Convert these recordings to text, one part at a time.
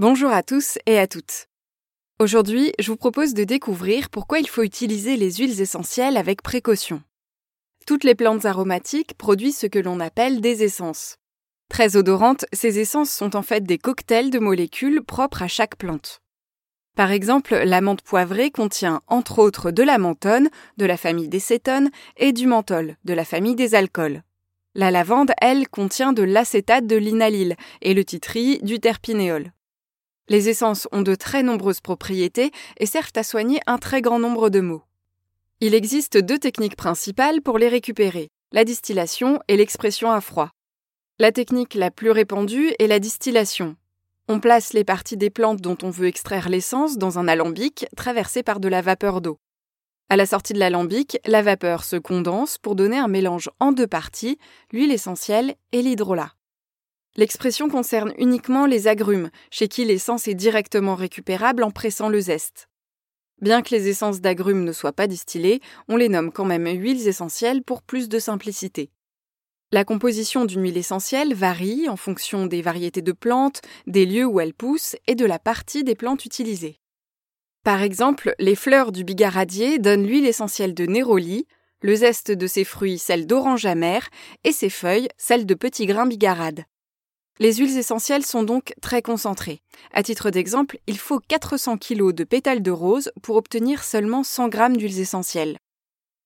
Bonjour à tous et à toutes. Aujourd'hui, je vous propose de découvrir pourquoi il faut utiliser les huiles essentielles avec précaution. Toutes les plantes aromatiques produisent ce que l'on appelle des essences. Très odorantes, ces essences sont en fait des cocktails de molécules propres à chaque plante. Par exemple, la menthe poivrée contient entre autres de la menthone, de la famille des cétones, et du menthol, de la famille des alcools. La lavande, elle, contient de l'acétate de linalyle et le titri du terpinéol. Les essences ont de très nombreuses propriétés et servent à soigner un très grand nombre de maux. Il existe deux techniques principales pour les récupérer, la distillation et l'expression à froid. La technique la plus répandue est la distillation. On place les parties des plantes dont on veut extraire l'essence dans un alambic traversé par de la vapeur d'eau. À la sortie de l'alambic, la vapeur se condense pour donner un mélange en deux parties, l'huile essentielle et l'hydrolat. L'expression concerne uniquement les agrumes, chez qui l'essence est directement récupérable en pressant le zeste. Bien que les essences d'agrumes ne soient pas distillées, on les nomme quand même huiles essentielles pour plus de simplicité. La composition d'une huile essentielle varie en fonction des variétés de plantes, des lieux où elles poussent et de la partie des plantes utilisées. Par exemple, les fleurs du bigaradier donnent l'huile essentielle de néroli, le zeste de ses fruits celle d'orange amère et ses feuilles celle de petits grains bigarades. Les huiles essentielles sont donc très concentrées. À titre d'exemple, il faut 400 kg de pétales de rose pour obtenir seulement 100 g d'huiles essentielles.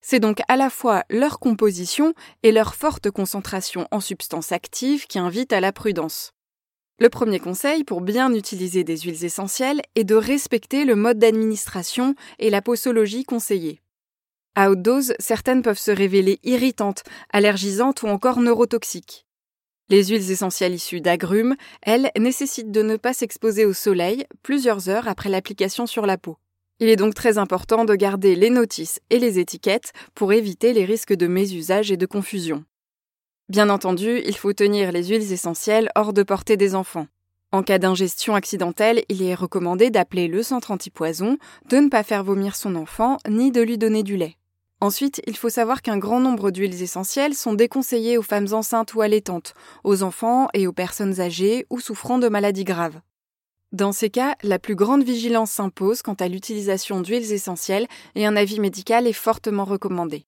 C'est donc à la fois leur composition et leur forte concentration en substances actives qui invitent à la prudence. Le premier conseil pour bien utiliser des huiles essentielles est de respecter le mode d'administration et la posologie conseillée. À haute dose, certaines peuvent se révéler irritantes, allergisantes ou encore neurotoxiques. Les huiles essentielles issues d'agrumes, elles, nécessitent de ne pas s'exposer au soleil plusieurs heures après l'application sur la peau. Il est donc très important de garder les notices et les étiquettes pour éviter les risques de mésusage et de confusion. Bien entendu, il faut tenir les huiles essentielles hors de portée des enfants. En cas d'ingestion accidentelle, il est recommandé d'appeler le centre antipoison, de ne pas faire vomir son enfant, ni de lui donner du lait. Ensuite, il faut savoir qu'un grand nombre d'huiles essentielles sont déconseillées aux femmes enceintes ou allaitantes, aux enfants et aux personnes âgées ou souffrant de maladies graves. Dans ces cas, la plus grande vigilance s'impose quant à l'utilisation d'huiles essentielles et un avis médical est fortement recommandé.